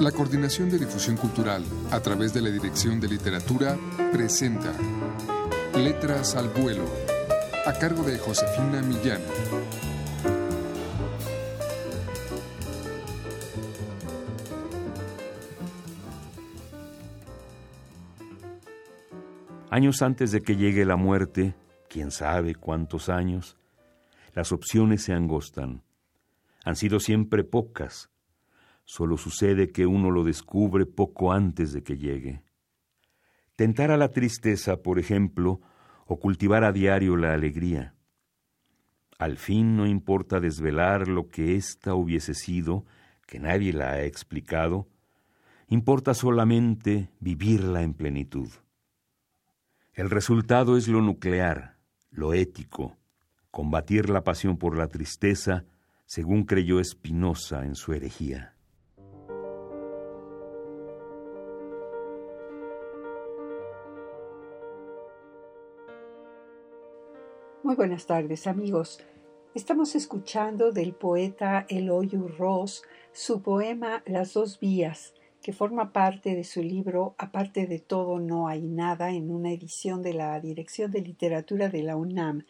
La Coordinación de Difusión Cultural, a través de la Dirección de Literatura, presenta Letras al Vuelo, a cargo de Josefina Millán. Años antes de que llegue la muerte, quién sabe cuántos años, las opciones se angostan. Han sido siempre pocas. Solo sucede que uno lo descubre poco antes de que llegue. Tentar a la tristeza, por ejemplo, o cultivar a diario la alegría. Al fin no importa desvelar lo que ésta hubiese sido, que nadie la ha explicado, importa solamente vivirla en plenitud. El resultado es lo nuclear, lo ético, combatir la pasión por la tristeza, según creyó Spinoza en su herejía. Muy buenas tardes amigos. Estamos escuchando del poeta Eloy Ross su poema Las dos vías, que forma parte de su libro Aparte de todo no hay nada en una edición de la Dirección de Literatura de la UNAM.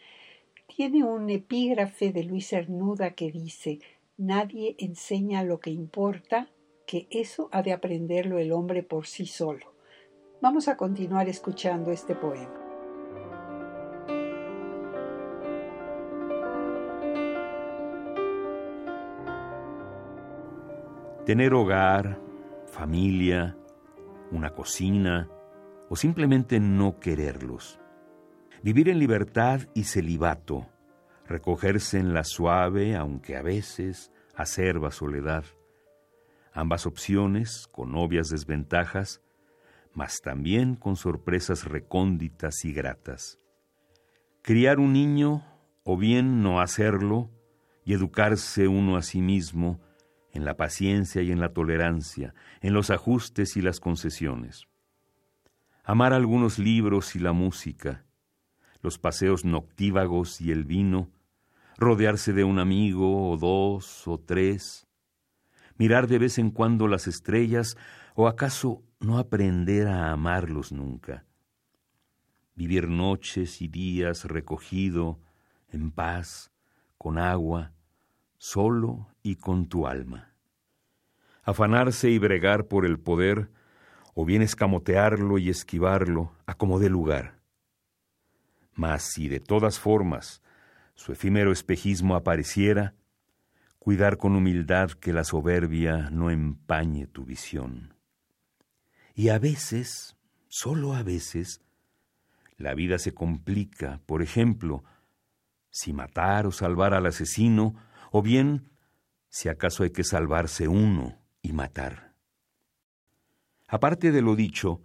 Tiene un epígrafe de Luis Cernuda que dice Nadie enseña lo que importa, que eso ha de aprenderlo el hombre por sí solo. Vamos a continuar escuchando este poema. Tener hogar, familia, una cocina o simplemente no quererlos. Vivir en libertad y celibato, recogerse en la suave, aunque a veces acerba soledad. Ambas opciones con obvias desventajas, mas también con sorpresas recónditas y gratas. Criar un niño o bien no hacerlo y educarse uno a sí mismo en la paciencia y en la tolerancia, en los ajustes y las concesiones. Amar algunos libros y la música, los paseos noctívagos y el vino, rodearse de un amigo o dos o tres, mirar de vez en cuando las estrellas o acaso no aprender a amarlos nunca. Vivir noches y días recogido, en paz, con agua, solo y con tu alma. Afanarse y bregar por el poder, o bien escamotearlo y esquivarlo a como lugar. Mas si de todas formas su efímero espejismo apareciera, cuidar con humildad que la soberbia no empañe tu visión. Y a veces, solo a veces, la vida se complica, por ejemplo, si matar o salvar al asesino o bien si acaso hay que salvarse uno y matar. Aparte de lo dicho,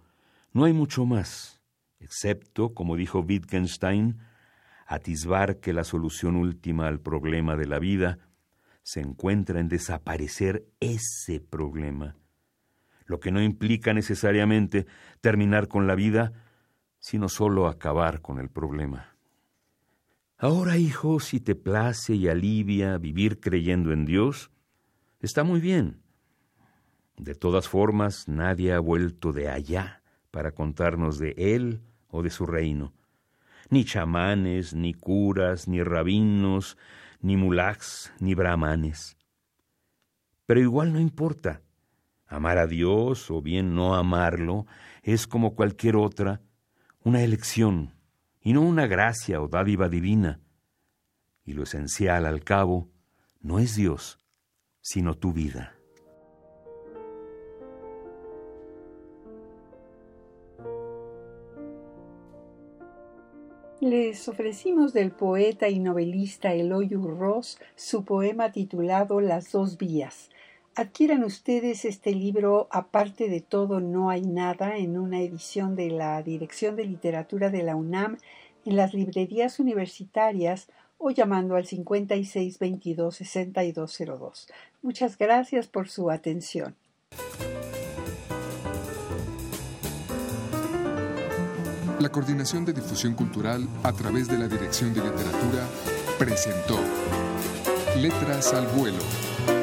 no hay mucho más, excepto, como dijo Wittgenstein, atisbar que la solución última al problema de la vida se encuentra en desaparecer ese problema, lo que no implica necesariamente terminar con la vida, sino solo acabar con el problema. Ahora, hijo, si te place y alivia vivir creyendo en Dios, está muy bien. De todas formas, nadie ha vuelto de allá para contarnos de Él o de su reino. Ni chamanes, ni curas, ni rabinos, ni mulaks, ni brahmanes. Pero igual no importa. Amar a Dios o bien no amarlo es como cualquier otra, una elección y no una gracia o dádiva divina. Y lo esencial, al cabo, no es Dios, sino tu vida. Les ofrecimos del poeta y novelista Eloy Ross su poema titulado Las dos vías, Adquieran ustedes este libro, aparte de todo no hay nada, en una edición de la Dirección de Literatura de la UNAM, en las librerías universitarias o llamando al 5622-6202. Muchas gracias por su atención. La Coordinación de Difusión Cultural a través de la Dirección de Literatura presentó Letras al Vuelo